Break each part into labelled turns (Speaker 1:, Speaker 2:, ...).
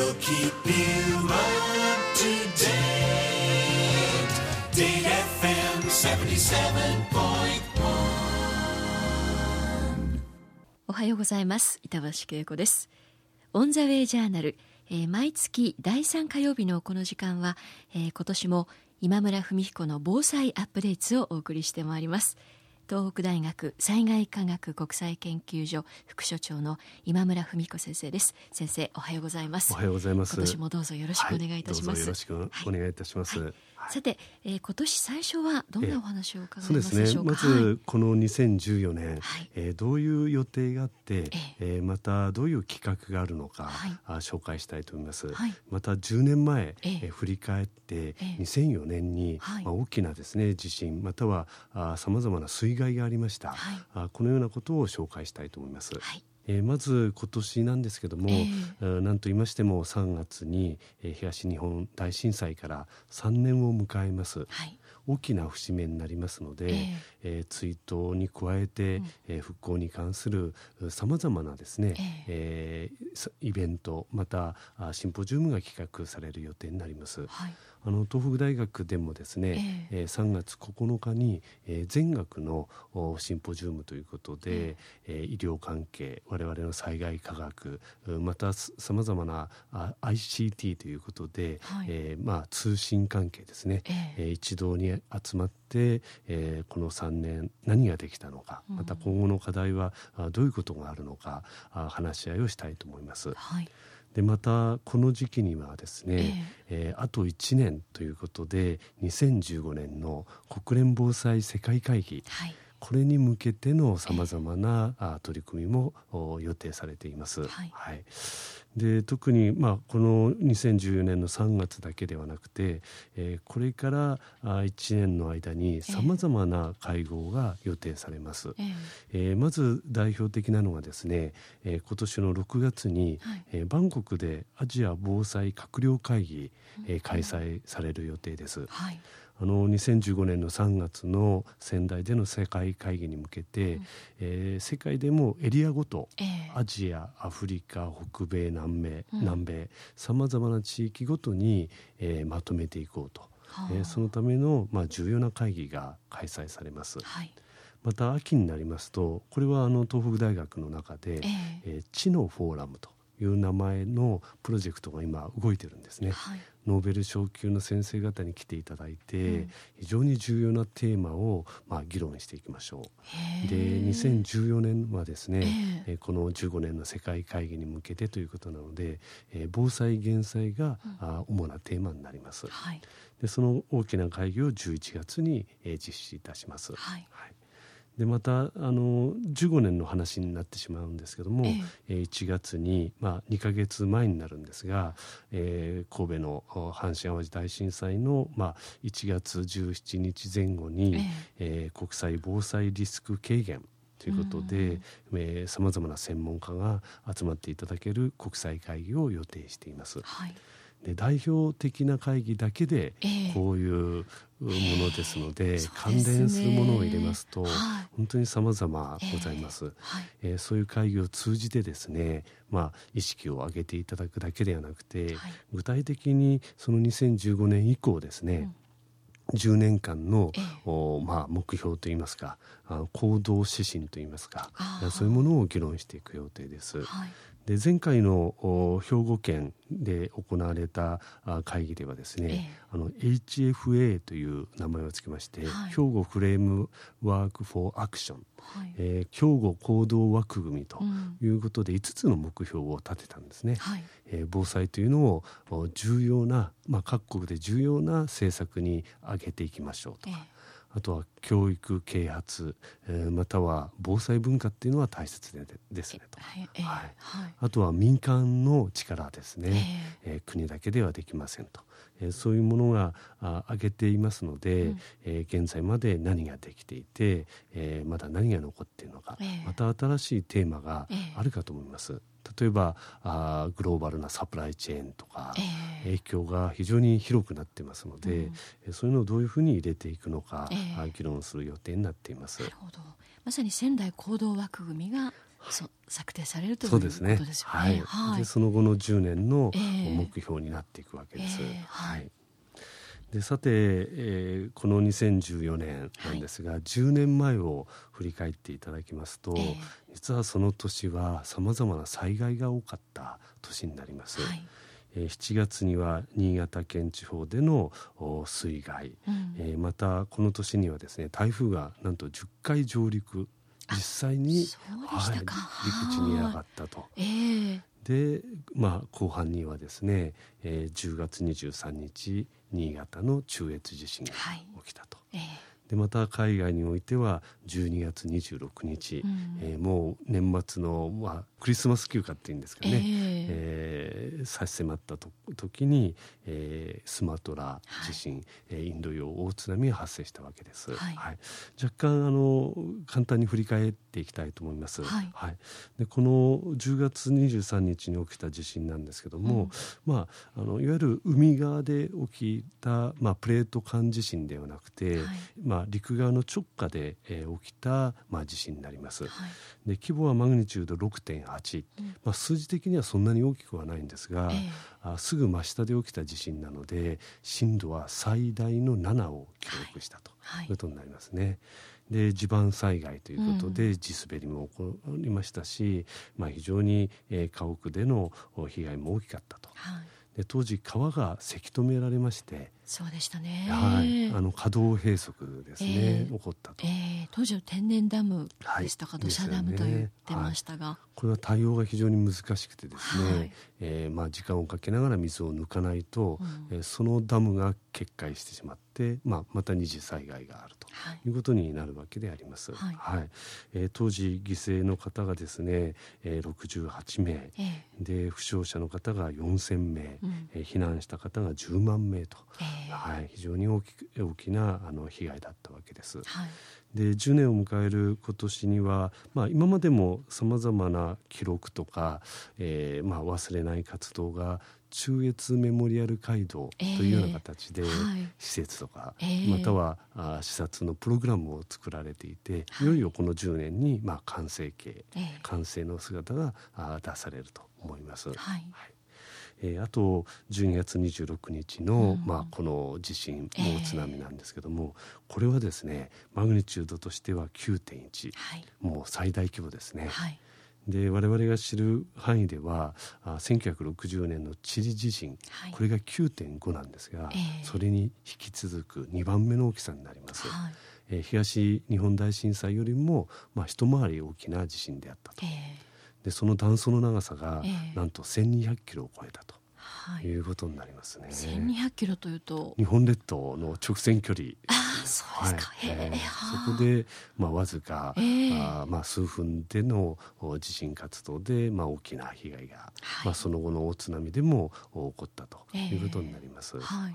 Speaker 1: We'll keep you up to date. Date FM 77.1.
Speaker 2: おはようございます板橋恵子ですオンザウェイジャーナル、えー毎月第3火曜日のこの時間は、えー今年も今村文彦の防災アップデートをお送りしてまいります東北大学災害科学国際研究所副所長の今村文彦先生です先生おはようございます
Speaker 3: おはようございます。
Speaker 2: 今年もどうぞよろしくお願いいたします、
Speaker 3: はどうぞよろしくお願いいたします。
Speaker 2: はいさて、えー今年最初はどんなお話を伺い
Speaker 3: そうですね
Speaker 2: ますでしょうか、
Speaker 3: まずこの2014年、
Speaker 2: はい。
Speaker 3: えーどういう予定があって、
Speaker 2: え
Speaker 3: え。ーまたどういう企画があるのか、
Speaker 2: はい。
Speaker 3: あ紹介したいと思います、
Speaker 2: はい。
Speaker 3: また10年前、
Speaker 2: ええ。
Speaker 3: えー振り返って、
Speaker 2: ええ。
Speaker 3: 2004年に、
Speaker 2: はい。
Speaker 3: まあ、大きなですね地震またはさまざまな水害がありました、
Speaker 2: はい。
Speaker 3: あこのようなことを紹介したいと思います、
Speaker 2: はい
Speaker 3: えーまず今年なんですけども、
Speaker 2: え
Speaker 3: え。ーなんと言いましても3月に、えー東日本大震災から3年を迎えます、
Speaker 2: はい。
Speaker 3: 大きな節目になりますので、
Speaker 2: え
Speaker 3: え。ー追悼に加えて、えー復興に関するさまざまなですね、えーさイベントまたあシンポジウムが企画される予定になります。
Speaker 2: はい
Speaker 3: あの東北大学でもですね、えー3月9日に、えー全学のおシンポジウムということで、えー医療関係我々の災害科学うまたさまざまなあ ICT ということで、
Speaker 2: はい。
Speaker 3: えーまあ、通信関係ですね、
Speaker 2: ええ。
Speaker 3: えー一堂に集まって、えーこの3年何ができたのか、また今後の課題はあどういうことがあるのかあ話し合いをしたいと思います。
Speaker 2: はい
Speaker 3: でまたこの時期にはですね、えーあと1年ということで2015年の国連防災世界会議
Speaker 2: はい。
Speaker 3: これに向けてのさまざまなあ取り組みもお予定されています。
Speaker 2: はい
Speaker 3: で特に、まあ、この2014年の3月だけではなくて、えーこれからあ1年の間にさまざまな会合が予定されます。
Speaker 2: ええ。
Speaker 3: えーまず代表的なのがですね、えー今年の6月に、
Speaker 2: はい。
Speaker 3: えーバンコクでアジア防災閣僚会議、えー開催される予定です。
Speaker 2: はい
Speaker 3: あの2015年の3月の仙台での世界会議に向けて、えー世界でもエリアごと
Speaker 2: ええ。
Speaker 3: アジアアフリカ北米南米、
Speaker 2: うん。
Speaker 3: 南米さまざまな地域ごとに、えーまとめていこうと、
Speaker 2: はあ。
Speaker 3: えーそのための、まあ、重要な会議が開催されます。
Speaker 2: はい。
Speaker 3: また秋になりますとこれはあの東北大学の中で、
Speaker 2: ええ。
Speaker 3: えー知のフォーラムという名前のプロジェクトが今動いてるんですね。
Speaker 2: はい
Speaker 3: ノーベル賞級の先生方に来ていただいて、
Speaker 2: うん
Speaker 3: 非常に重要なテーマを、まあ、議論していきましょう。で2014年はですね、
Speaker 2: え
Speaker 3: えーこの15年の世界会議に向けてということなので、えー防災減災が、あ主なテーマになります。
Speaker 2: はい
Speaker 3: でその大きな会議を11月に、えー実施いたします。
Speaker 2: はい
Speaker 3: でまたあの15年の話になってしまうんですけども、
Speaker 2: え
Speaker 3: え。ー1月に、まあ、2ヶ月前になるんですが、えー神戸のお阪神・淡路大震災の、まあ、1月17日前後に、えー国際防災リスク軽減ということでさまざまな専門家が集まっていただける国際会議を予定しています。
Speaker 2: はい
Speaker 3: で代表的な会議だけで
Speaker 2: ええ。
Speaker 3: こういうものですので、
Speaker 2: そう
Speaker 3: 関
Speaker 2: ですね
Speaker 3: 連するものを入れますと、
Speaker 2: はい。
Speaker 3: 本当に様々ございます。
Speaker 2: はい。
Speaker 3: えーそういう会議を通じてですね、まあ、意識を上げていただくだけではなくて、
Speaker 2: はい。
Speaker 3: 具体的にその2015年以降ですね、10年間の、
Speaker 2: え
Speaker 3: まあ、目標といいますかあ行動指針といいますかそういうものを議論していく予定です。
Speaker 2: はい
Speaker 3: で前回のお兵庫県で行われたあ会議ではですね、
Speaker 2: ええ。
Speaker 3: あの HFA という名前をつけまして、
Speaker 2: はい。
Speaker 3: 兵庫フレームワーク・フォー・アクション、
Speaker 2: はい。
Speaker 3: えー兵庫行動枠組みと
Speaker 2: うん。
Speaker 3: いうことで5つの目標を立てたんですね。
Speaker 2: はい。
Speaker 3: えー防災というのをお重要な、まあ、各国で重要な政策に挙げていきましょうと。
Speaker 2: え
Speaker 3: か、あとは教育啓発、えーまたは防災文化っていうのは大切でですねと。
Speaker 2: はいえ
Speaker 3: はい。
Speaker 2: はい。
Speaker 3: あとは民間の力ですね、えー。国だけではできませんと、えーそういうものがあ挙げていますので、
Speaker 2: うん。
Speaker 3: えー現在まで何ができていて、えーまだ何が残っているのか、
Speaker 2: ええ
Speaker 3: また新しいテーマが
Speaker 2: ええ
Speaker 3: あるかと思います。例えばあーグローバルなサプライチェーンとか、
Speaker 2: ええ。
Speaker 3: 影響が非常に広くなってますので、
Speaker 2: うん。
Speaker 3: えーそういうのをどういうふうに入れていくのか、
Speaker 2: ええ。
Speaker 3: あ議論する予定になっています。
Speaker 2: なる。ほど。まさに仙台行動枠組みがそう策定されるということ
Speaker 3: ですね。
Speaker 2: ですよ
Speaker 3: はい。
Speaker 2: ね。はい。
Speaker 3: でその後の10年の
Speaker 2: ええ。
Speaker 3: 目標になっていくわけです。
Speaker 2: ええ。はい。
Speaker 3: でさて、えーこの2014年なんですが、10年前を振り返っていただきますと、
Speaker 2: ええ
Speaker 3: 実はその年はさまざまな災害が多かった年になります。
Speaker 2: はい。
Speaker 3: えー7月には新潟県地方でのお水害、
Speaker 2: うん
Speaker 3: えーまたこの年にはですね台風がなんと10回上陸
Speaker 2: あ
Speaker 3: 実際にはい、陸地に上がったと。
Speaker 2: ええ
Speaker 3: で、まあ、後半にはですね、えー10月23日新潟の中越地震が
Speaker 2: はい
Speaker 3: 起きたと。
Speaker 2: ええ
Speaker 3: でまた海外においては12月26日、
Speaker 2: うん。
Speaker 3: えーもう年末の、まあ、クリスマス休暇っていうんですかね、
Speaker 2: え
Speaker 3: え。ー差し迫ったと時に、えースマトラ地震、えーインド洋大津波が発生したわけです、
Speaker 2: はい。
Speaker 3: 若干あの簡単に振り返っていきたいと思います、
Speaker 2: はい。
Speaker 3: でこの10月23日に起きた地震なんですけども、まあ、あのいわゆる海側で起きた、まあ、プレート間地震ではなくて、
Speaker 2: はい。
Speaker 3: まあ、陸側の直下で、えー起きた、まあ、地震になります。
Speaker 2: はい。
Speaker 3: で規模はマグニチュード6.8、
Speaker 2: うん。
Speaker 3: まあ、数字的にはそんなに大きくはないんですが、
Speaker 2: ええ。
Speaker 3: あすぐ真下で起きた地震なので震度は最大の7を記録したと
Speaker 2: はい。
Speaker 3: い。うことになりますね。で地盤災害ということで地滑りも起こりましたし、まあ、非常に、えー家屋でのお被害も大きかったと。
Speaker 2: はい。
Speaker 3: で当時川がせき止められまして、
Speaker 2: そうでしたね。
Speaker 3: はい、あの稼働閉塞ですね、
Speaker 2: ええ。
Speaker 3: 起こったと。
Speaker 2: ええ。当時は天然ダムでしたか、
Speaker 3: はい
Speaker 2: 土砂ダムと言ってましたが、
Speaker 3: これは対応が非常に難しくてですね、
Speaker 2: はい。
Speaker 3: えーまあ、時間をかけながら水を抜かないと、
Speaker 2: うん。
Speaker 3: えーそのダムが決壊してしまって、まあ、また二次災害があると
Speaker 2: はい。
Speaker 3: いうことになるわけであります。
Speaker 2: はい。
Speaker 3: えー当時犠牲の方がですね、えー、68名。
Speaker 2: ええ。
Speaker 3: で負傷者の方が4000名、
Speaker 2: うん。
Speaker 3: えー避難した方が10万名と、
Speaker 2: ええ
Speaker 3: はい、非常に大きく大きなあの被害だったわけです。
Speaker 2: はい。
Speaker 3: で10年を迎える今年には、まあ、今までもさまざまな記録とか、えーまあ、忘れない活動が中越メモリアル街道というような形で、
Speaker 2: えーはい。
Speaker 3: 施設とか、
Speaker 2: えー
Speaker 3: またはあ視察のプログラムを作られていて、
Speaker 2: はい。
Speaker 3: い、よいよこの10年に、まあ、完成形
Speaker 2: ええ。
Speaker 3: 完成の姿があ出されると思います。
Speaker 2: はい
Speaker 3: えーあと12月26日の、
Speaker 2: うん。
Speaker 3: まあ、この地震
Speaker 2: ええ。
Speaker 3: 大津波なんですけども、これはですねマグニチュードとしては9.1
Speaker 2: はい。
Speaker 3: もう最大規模ですね。
Speaker 2: はい。
Speaker 3: で我々が知る範囲ではあ1960年のチリ地震、
Speaker 2: はい。
Speaker 3: これが9.5なんですが、
Speaker 2: ええ。
Speaker 3: それに引き続く2番目の大きさになります。
Speaker 2: はい。
Speaker 3: えー東日本大震災よりも、まあ、一回り大きな地震であったと。
Speaker 2: ええ
Speaker 3: でその断層の長さが、
Speaker 2: ええ。
Speaker 3: なんと1200キロを超えたと
Speaker 2: はい。
Speaker 3: いうことになりますね。
Speaker 2: 1200キロというと。
Speaker 3: 日本列島の直線距離。
Speaker 2: ああそうですか、
Speaker 3: はい。えー
Speaker 2: はあ。
Speaker 3: そこで、まあ、わずか、
Speaker 2: ええ。
Speaker 3: あーまあ、数分でのお地震活動で、まあ、大きな被害が、
Speaker 2: はい。
Speaker 3: まあ、その後の大津波でもお起こったと
Speaker 2: ええ。
Speaker 3: いうことになります。
Speaker 2: はい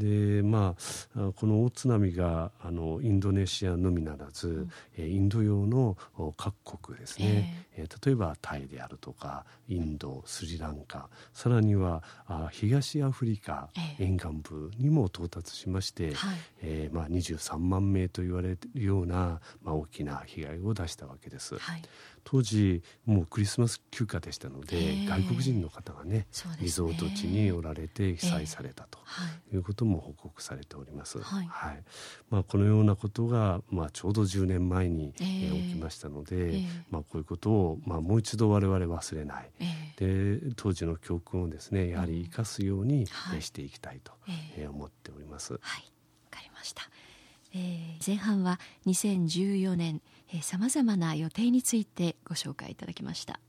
Speaker 3: でまああこの大津波があのインドネシアのみならず、えーインド洋のお各国ですね、えー例えばタイであるとかインドスリランカさらにはあ東アフリカ
Speaker 2: ええ。
Speaker 3: 沿岸部にも到達しまして、
Speaker 2: はい。
Speaker 3: えーまあ、23万名と言われるような、まあ、大きな被害を出したわけです。
Speaker 2: はい
Speaker 3: 当時もうクリスマス休暇でしたので、
Speaker 2: ええ。
Speaker 3: 外国人の方がね
Speaker 2: ね。
Speaker 3: リゾート地におられて被災されたと。
Speaker 2: はい。
Speaker 3: いうことも報告されております。
Speaker 2: はい。
Speaker 3: まあ、このようなことが、まあ、ちょうど10年前に、
Speaker 2: ええ。
Speaker 3: えー起きましたので、
Speaker 2: ええ。
Speaker 3: まあ、こういうことを、まあ、もう一度我々忘れない。
Speaker 2: ええ。
Speaker 3: で当時の教訓をですねやはり生かすように、していきたいと、
Speaker 2: え
Speaker 3: 思っております。
Speaker 2: はい、わかりました。えー前半は2014年さまざまな予定についてご紹介いただきました。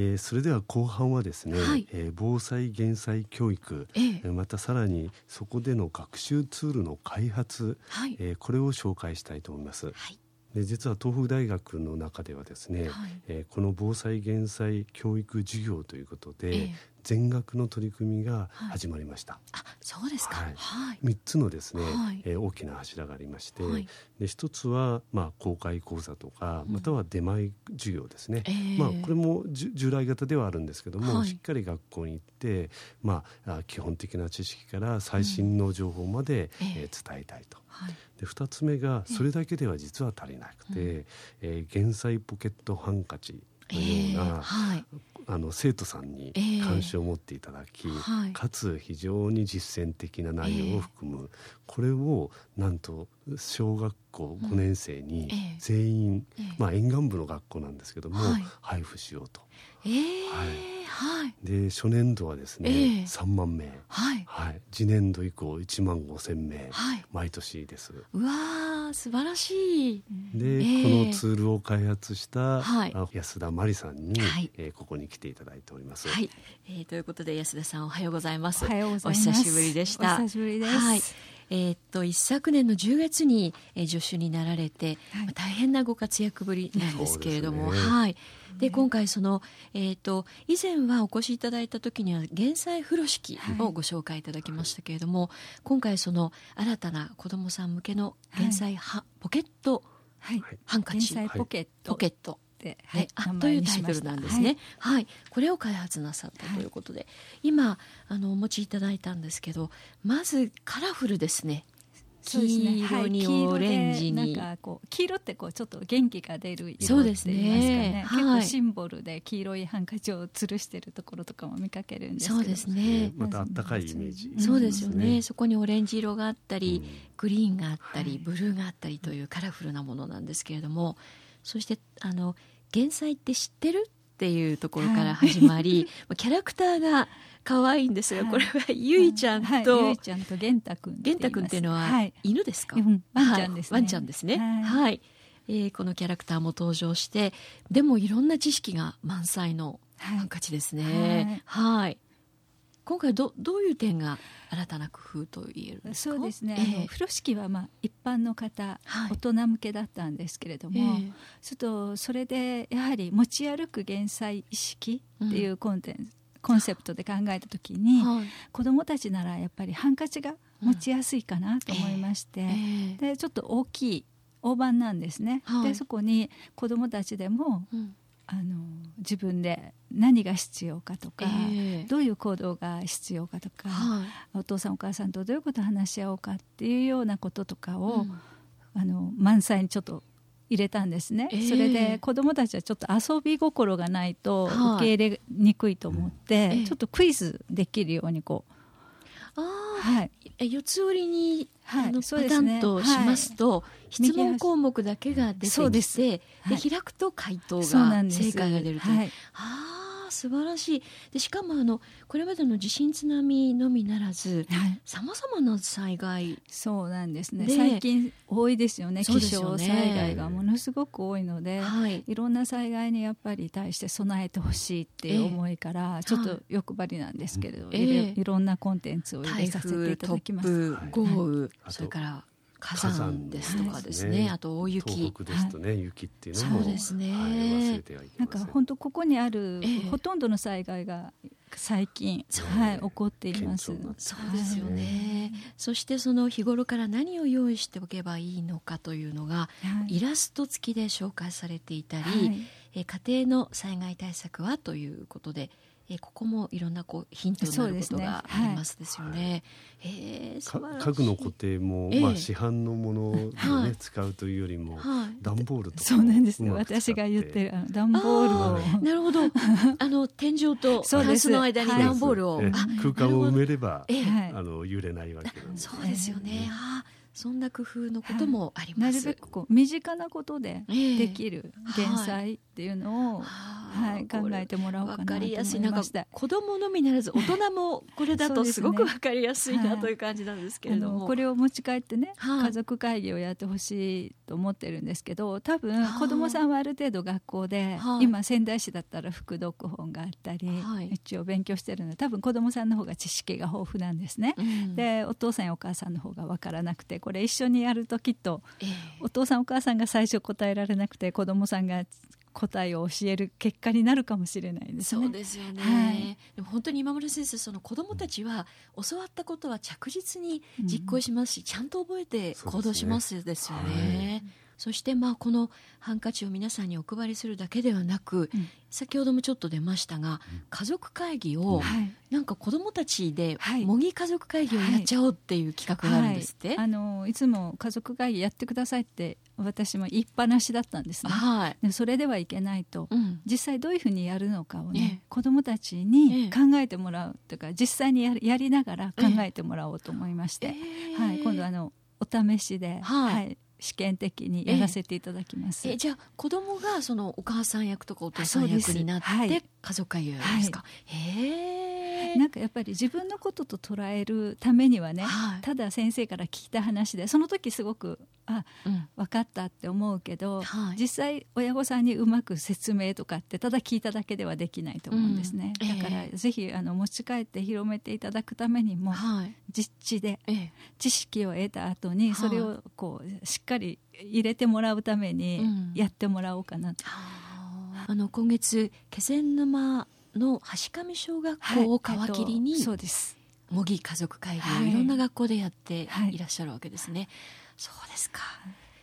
Speaker 3: えーそれでは後半はですね、
Speaker 2: はい。
Speaker 3: えー防災減災教育、
Speaker 2: ええ。
Speaker 3: えーまたさらにそこでの学習ツールの開発、
Speaker 2: はい、
Speaker 3: えーこれを紹介したいと思います。
Speaker 2: はい、
Speaker 3: で実は東北大学の中ではですね、
Speaker 2: はい。
Speaker 3: えーこの防災減災教育授業ということで、
Speaker 2: ええ
Speaker 3: 全額の取り組みが始まりました。
Speaker 2: あそうですか。
Speaker 3: はい。
Speaker 2: はい。
Speaker 3: 3つのですね、
Speaker 2: はい。
Speaker 3: えー大きな柱がありまして、
Speaker 2: はい。
Speaker 3: で1つは、まあ、公開講座とかまたは出前授業ですね、
Speaker 2: えー。
Speaker 3: まあ、これも従来型ではあるんですけども、
Speaker 2: はい。
Speaker 3: しっかり学校に行って、まあ、あ基本的な知識から最新の情報まで、
Speaker 2: ええ
Speaker 3: えー伝えたいと。
Speaker 2: はい。
Speaker 3: で2つ目がそれだけでは実は足りなくて、えー減災ポケットハンカチのよう
Speaker 2: え
Speaker 3: な、
Speaker 2: ー。はい
Speaker 3: あの生徒さんに
Speaker 2: ええ。
Speaker 3: 関心を持っていただき、
Speaker 2: はい。
Speaker 3: かつ非常に実践的な内容を含む、これをなんと小学校5年生に
Speaker 2: ええ
Speaker 3: 全員、
Speaker 2: ええ。
Speaker 3: まあ、沿岸部の学校なんですけども、
Speaker 2: はい。
Speaker 3: 配布しようと。
Speaker 2: えーはい。
Speaker 3: で初年度はですね、
Speaker 2: ええ。
Speaker 3: 3万名、
Speaker 2: はい。
Speaker 3: はい、次年度以降1万5千名、
Speaker 2: はい。
Speaker 3: 毎年です。
Speaker 2: うわー素晴らしい。
Speaker 3: で、
Speaker 2: ええ。
Speaker 3: このツールを開発した、
Speaker 2: はい。
Speaker 3: あ安田真理さんに、
Speaker 2: はい。
Speaker 3: えーここに来ていただいております。
Speaker 2: はい、えーということで安田さんおはようございます。
Speaker 4: おはようございます。
Speaker 2: お久しぶりでした。
Speaker 4: お久しぶりです。
Speaker 2: はいえーっと一昨年の10月に、えー助手になられて、
Speaker 4: はい。
Speaker 2: まあ大変なご活躍ぶりなんですけれども、
Speaker 3: ね。
Speaker 2: はい。で今回その、えー、と以前はお越しいただいた時には減災風呂敷をご紹介いただきましたけれども、今回その新たな子どもさん向けの減災は、ポケット
Speaker 4: はい。
Speaker 2: ハンカチ。
Speaker 4: ポケット
Speaker 2: ポケット。
Speaker 4: で、
Speaker 2: はい、あというタイトルなんですね。はい、これを開発なさったということで、今あのお持ちいただいたんですけど、まずカラフルですね。黄色に
Speaker 4: はい
Speaker 2: オレンジに。
Speaker 4: 黄色でなんかこう黄色ってこうちょっと元気が出る色
Speaker 2: そうですね
Speaker 4: って言いますかね。
Speaker 2: はい
Speaker 4: 結構シンボルで黄色いハンカチを吊るしてるところとかも見かけるんですけど。
Speaker 2: そうです
Speaker 3: え
Speaker 2: ね。
Speaker 3: ー。またあったかいイメージ、
Speaker 4: うん。
Speaker 2: そうですよね、
Speaker 3: ね
Speaker 2: そこにオレンジ色があったり、
Speaker 3: うん。
Speaker 2: グリーンがあったり、
Speaker 4: はい
Speaker 2: ブルーがあったりというカラフルなものなんですけれどもそしてあの「減災って知ってる?」っていうところから始まり、キャラクターが可愛いんですが、
Speaker 4: はい。
Speaker 2: これはゆいちゃん
Speaker 4: はい。
Speaker 2: と、
Speaker 4: ゆいちゃんと玄太くん
Speaker 2: 玄太くんっていうのは
Speaker 4: はい。
Speaker 2: 犬ですか、
Speaker 4: うん。ワンちゃんですね。
Speaker 2: はい。ワンちゃんですね。
Speaker 4: はい。
Speaker 2: はい、えーこのキャラクターも登場してでもいろんな知識が満載の
Speaker 4: はい。
Speaker 2: ハンカチですね。はい、今回どどういう点が新たな工夫と言えるんですか？
Speaker 4: そうですね、
Speaker 2: ええ。
Speaker 4: あの風呂敷はまあ一般の方、
Speaker 2: はい。
Speaker 4: 大人向けだったんですけれども、
Speaker 2: ええ。
Speaker 4: ちょっとそれでやはり持ち歩く減災意識っていうコンテンツ、コンセプトで考えた時に、
Speaker 2: はい。
Speaker 4: 子どもたちならやっぱりハンカチが持ちやすいかなと思いまして、
Speaker 2: ええ。
Speaker 4: でちょっと大きい大判なんですね、
Speaker 2: はい。
Speaker 4: でそこに子どもたちでも
Speaker 2: うん
Speaker 4: あの自分で何が必要かとか、
Speaker 2: ええ。
Speaker 4: どういう行動が必要かとか、
Speaker 2: はい。
Speaker 4: お父さんお母さんとどういうことを話し合おうかっていうようなこととかを、
Speaker 2: うん。
Speaker 4: あの満載にちょっと入れたんですね、
Speaker 2: ええ。
Speaker 4: それで子どもたちはちょっと遊び心がないと
Speaker 2: はい
Speaker 4: 受け入れにくいと思って、
Speaker 2: ええ。
Speaker 4: ちょっとクイズできるようにこう、
Speaker 2: あ
Speaker 4: はい、
Speaker 2: 四つ折りに、
Speaker 4: はい
Speaker 2: あのパタ
Speaker 4: そうですね。
Speaker 2: ンとしますと、質問項目だけが出てきてで、
Speaker 4: はい。
Speaker 2: 開くと回答が正解が出るという、
Speaker 4: はい。
Speaker 2: ああ素晴らしい。でしかもあのこれまでの地震津波のみならず
Speaker 4: はい。
Speaker 2: さまざまな災害。
Speaker 4: そうなんですね。
Speaker 2: で
Speaker 4: 最近多いですよね
Speaker 2: そうで
Speaker 4: 気象災害がものすごく多いので、
Speaker 2: はい。
Speaker 4: いろんな災害にやっぱり対して備えてほしいっていう思いから、ちょっと欲張りなんですけれど、
Speaker 2: ええ。
Speaker 4: いろんなコンテンツを入
Speaker 2: 台
Speaker 4: れさせて
Speaker 2: 風
Speaker 4: いただきます。
Speaker 2: 豪雨、
Speaker 3: あと
Speaker 2: それから火
Speaker 3: 火
Speaker 2: 山
Speaker 3: 山
Speaker 2: ですとかですね、
Speaker 3: はい
Speaker 2: あと大雪。
Speaker 3: 東北ですとね、雪っていうのも
Speaker 2: そうですね。
Speaker 3: はい、忘れてはいけ
Speaker 4: なん
Speaker 3: ません。
Speaker 4: か本当ここにある、
Speaker 2: ええ。
Speaker 4: ほとんどの災害が最近、はい、起こっています。
Speaker 2: そうですよね、そしてその日頃から何を用意しておけばいいのかというのが
Speaker 4: はい。
Speaker 2: イラスト付きで紹介されていたり、
Speaker 4: はい。
Speaker 2: えー家庭の災害対策はということで、えーここもいろんなこうヒントになることがありますですよね。へー素
Speaker 3: か
Speaker 2: 晴らしい。
Speaker 3: 家具の固定も、
Speaker 2: ええ。
Speaker 3: まあ、市販のものを、ね
Speaker 2: はい。
Speaker 3: 使うというよりも、
Speaker 2: はい。
Speaker 3: 段ボールとか
Speaker 4: そうなんです。ね。私が言ってるあの段ボールを。
Speaker 2: なるほど。あの天井とタンスの間に
Speaker 4: はい。
Speaker 2: 段ボールを、
Speaker 3: 空間を埋めれば、あの揺れないわけなんです。
Speaker 2: そうですよね、あーそんな工夫のこともあり
Speaker 4: な
Speaker 2: ます。
Speaker 4: るべくこう身近なことで
Speaker 2: ええ。
Speaker 4: できる減災っていうのを、
Speaker 2: あー
Speaker 4: はい、考えてもらおうか
Speaker 2: わ
Speaker 4: なと思い
Speaker 2: かりやすい。なんか
Speaker 4: ました。
Speaker 2: 子供のみならず大人もこれだとすごくわかりやすいな
Speaker 4: はい
Speaker 2: という感じなんですけ
Speaker 4: あ
Speaker 2: れども、
Speaker 4: のこれを持ち帰ってね、
Speaker 2: はい。
Speaker 4: 家族会議をやってほしいと思ってるんですけど多分
Speaker 2: はい
Speaker 4: 子どもさんはある程度学校で、
Speaker 2: はい。
Speaker 4: 今仙台市だったら副読本があったり、
Speaker 2: はい。
Speaker 4: 一応勉強してるので多分子どもさんの方が知識が豊富なんですね。
Speaker 2: うん。
Speaker 4: でお父さんやお母さんの方が分からなくてこれ一緒にやるときっと
Speaker 2: ええ。
Speaker 4: お父さんお母さんが最初答えられなくて子どもさんが答えを教える結果になるかもしれないですね。
Speaker 2: そうですよね、
Speaker 4: はい。
Speaker 2: でも本当に今村先生その子どもたちは教わったことは着実に実行しますし、ちゃんと覚えて行動しますですよね。そしてまあこのハンカチを皆さんにお配りするだけではなく、
Speaker 4: うん。
Speaker 2: 先ほどもちょっと出ましたが、家族会議を
Speaker 4: はい。
Speaker 2: なんか子どもたちで
Speaker 4: はい。
Speaker 2: 模擬家族会議をやっちゃおうっていう企画があるんですって。
Speaker 4: はい、あのいつも家族会議やってくださいって私も言いっぱなしだったんですね。
Speaker 2: はい。
Speaker 4: でそれではいけないと、
Speaker 2: うん。
Speaker 4: 実際どういうふうにやるのかをね、
Speaker 2: ええ。
Speaker 4: 子どもたち
Speaker 2: ええ。
Speaker 4: に考えてもらうというか実際にやりやりながら考えてもらおうと思いまして、
Speaker 2: えー
Speaker 4: はい、今度あのお試しで、
Speaker 2: はい
Speaker 4: 試験的にやらせていただきます。
Speaker 2: えじゃあ子供がそのお母さん役とかお父さん役になって、
Speaker 4: はい。
Speaker 2: 家族会ですか、へえ
Speaker 4: なんかやっぱり自分のことと捉えるためにはね、
Speaker 2: はい。
Speaker 4: ただ先生から聞いた話でその時すごくあ
Speaker 2: うん。
Speaker 4: 分かったって思うけど、
Speaker 2: はい。
Speaker 4: 実際親御さんにうまく説明とかってただ聞いただけではできないと思うんですね、
Speaker 2: うん。
Speaker 4: だから、
Speaker 2: ええ
Speaker 4: ぜひあの持ち帰って広めていただくためにも
Speaker 2: はい。
Speaker 4: 実地で
Speaker 2: ええ。
Speaker 4: 知識を得た後に
Speaker 2: はい。
Speaker 4: それをこうしっかり入れてもらうために
Speaker 2: うん。
Speaker 4: やってもらおうかなと。
Speaker 2: あの今月気仙沼の橋上小学校を皮切りに、
Speaker 4: はい。えっとそうです。
Speaker 2: 模擬家族会議
Speaker 4: はい。
Speaker 2: をいろんな学校でやって
Speaker 4: はい。
Speaker 2: いらっしゃるわけですね。そうですか。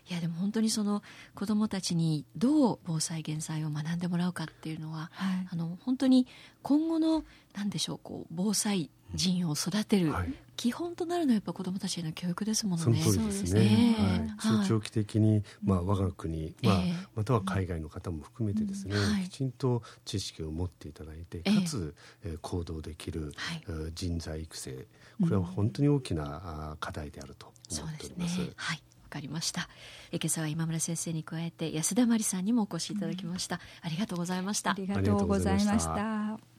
Speaker 2: いやでも本当にその子どもたちにどう防災減災を学んでもらうかっていうのは
Speaker 4: はい。
Speaker 2: あの本当に今後の何でしょうこう防災人を育てる
Speaker 3: はい
Speaker 2: 基本となるのはやっぱ子どもたちへの教育ですものね。
Speaker 3: その通りですね。
Speaker 2: そうですね
Speaker 3: はい、
Speaker 2: はい
Speaker 3: 中長期的に、まあ、我が国、まあ
Speaker 2: ええ
Speaker 3: または海外の方も含めてですね、
Speaker 2: うんはい
Speaker 3: きちんと知識を持っていただいて、
Speaker 2: ええ
Speaker 3: かつ、えー行動できる、
Speaker 2: はい
Speaker 3: えー人材育成これは本当に大きな、課題であると
Speaker 2: そうですね
Speaker 3: 思っております。。
Speaker 2: はい、わかりました。え今朝は今村先生に加えて安田真理さんにもお越しいただきました。ありがとうございました。
Speaker 4: ありがとうございまし
Speaker 3: ありがとうございました
Speaker 4: た。